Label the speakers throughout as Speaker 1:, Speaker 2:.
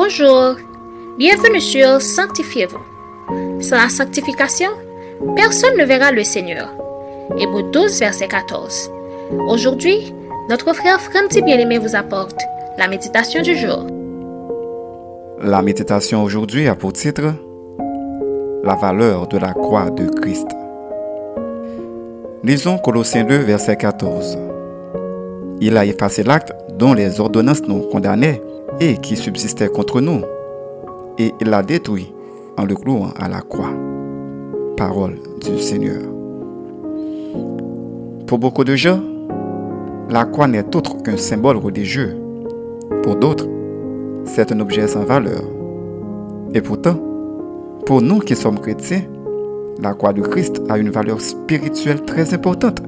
Speaker 1: Bonjour, bienvenue sur Sanctifiez-vous. Sans la sanctification, personne ne verra le Seigneur. Hébreu 12, verset 14. Aujourd'hui, notre frère Franti Bien-Aimé vous apporte la méditation du jour.
Speaker 2: La méditation aujourd'hui a pour titre La valeur de la croix de Christ. Lisons Colossiens 2, verset 14. Il a effacé l'acte dont les ordonnances nous condamnaient et qui subsistait contre nous, et il l'a détruit en le clouant à la croix. Parole du Seigneur. Pour beaucoup de gens, la croix n'est autre qu'un symbole religieux. Pour d'autres, c'est un objet sans valeur. Et pourtant, pour nous qui sommes chrétiens, la croix de Christ a une valeur spirituelle très importante.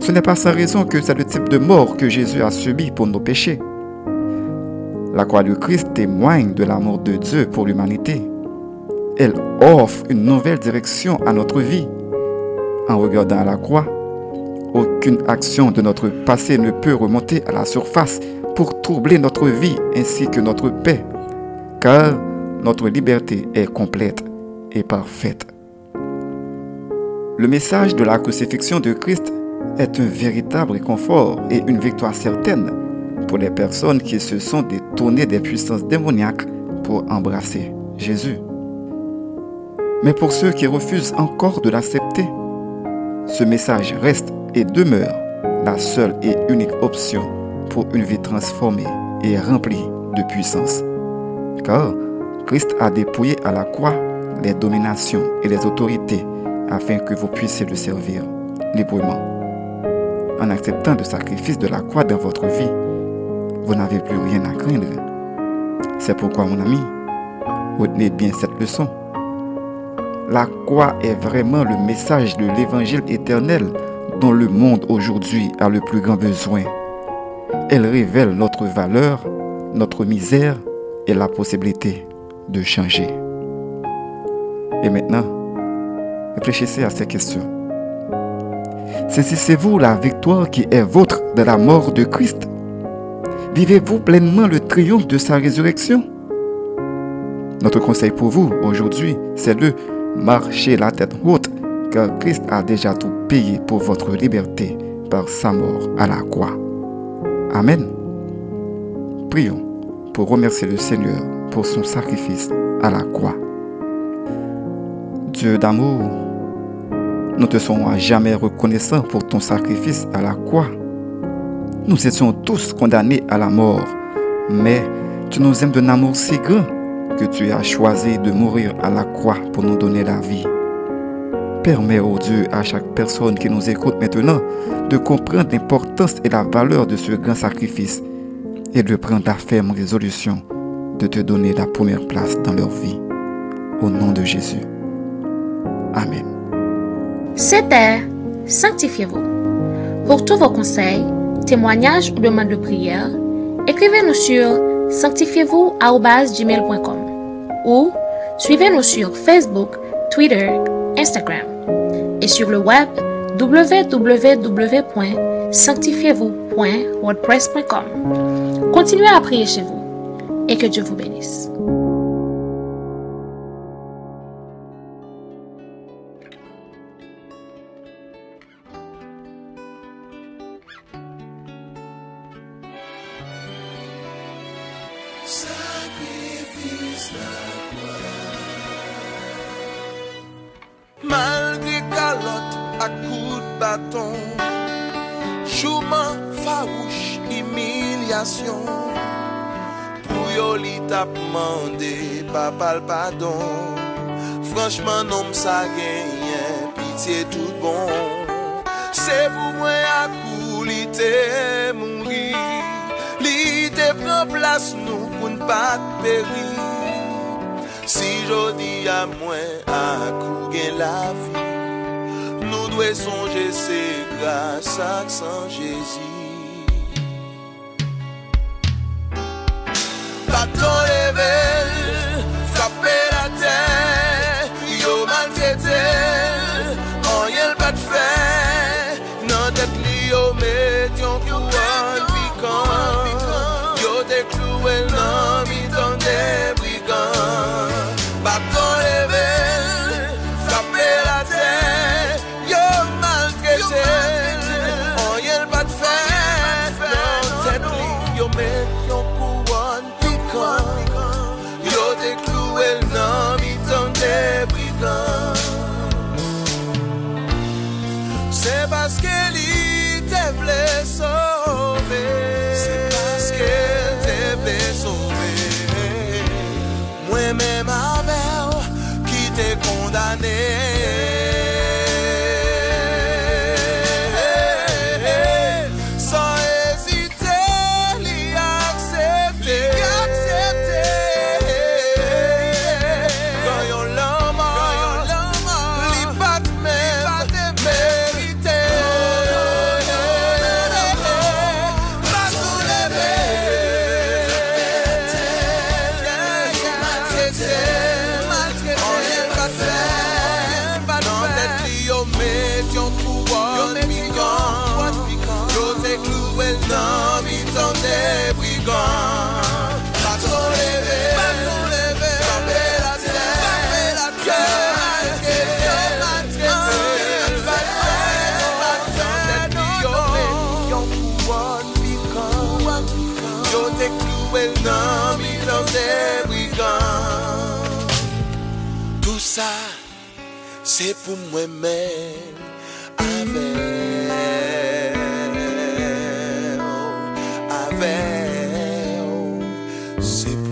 Speaker 2: Ce n'est pas sans raison que c'est le type de mort que Jésus a subi pour nos péchés. La croix de Christ témoigne de l'amour de Dieu pour l'humanité. Elle offre une nouvelle direction à notre vie. En regardant la croix, aucune action de notre passé ne peut remonter à la surface pour troubler notre vie ainsi que notre paix, car notre liberté est complète et parfaite. Le message de la crucifixion de Christ est un véritable réconfort et une victoire certaine pour les personnes qui se sont détournées des puissances démoniaques pour embrasser Jésus. Mais pour ceux qui refusent encore de l'accepter, ce message reste et demeure la seule et unique option pour une vie transformée et remplie de puissance. Car Christ a dépouillé à la croix les dominations et les autorités afin que vous puissiez le servir librement. En acceptant le sacrifice de la croix dans votre vie, vous n'avez plus rien à craindre. C'est pourquoi, mon ami, retenez bien cette leçon. La croix est vraiment le message de l'évangile éternel dont le monde aujourd'hui a le plus grand besoin. Elle révèle notre valeur, notre misère et la possibilité de changer. Et maintenant, réfléchissez à ces questions. Saisissez-vous la victoire qui est vôtre de la mort de Christ Vivez-vous pleinement le triomphe de sa résurrection? Notre conseil pour vous aujourd'hui, c'est de marcher la tête haute, car Christ a déjà tout payé pour votre liberté par sa mort à la croix. Amen. Prions pour remercier le Seigneur pour son sacrifice à la croix. Dieu d'amour, nous te sommes à jamais reconnaissants pour ton sacrifice à la croix. Nous étions tous condamnés à la mort, mais tu nous aimes d'un amour si grand que tu as choisi de mourir à la croix pour nous donner la vie. Permets, ô Dieu, à chaque personne qui nous écoute maintenant de comprendre l'importance et la valeur de ce grand sacrifice et de prendre la ferme résolution de te donner la première place dans leur vie. Au nom de Jésus. Amen.
Speaker 1: C'était Sanctifiez-vous. Pour tous vos conseils, témoignages ou demandes de prière, écrivez-nous sur sanctifiez-vous@gmail.com ou suivez-nous sur Facebook, Twitter, Instagram et sur le web www.sanctifiez-vous.wordpress.com. Continuez à prier chez vous et que Dieu vous bénisse.
Speaker 3: sakrifis la kwa Malgre kalot ak kout baton Chouman fawouch imilyasyon Pou yo li tap mande papal padon Franchman nom sa genyen pitiye tout bon. Se pou mwen akou li temou pren plas nou koun pat peri. Si jodi a mwen akou gen la vi Nou dwe sonje se grasa san jezi. Patore Mais ton couronne piquant, il a décloué le nom de ton débrisant. C'est parce qu'elle t'a voulu sauver, c'est parce qu'elle t'a voulu sauver. Moi-même, ma mère qui t'a condamné. sa Se pou mwen men Ave Ave Se pou mwen men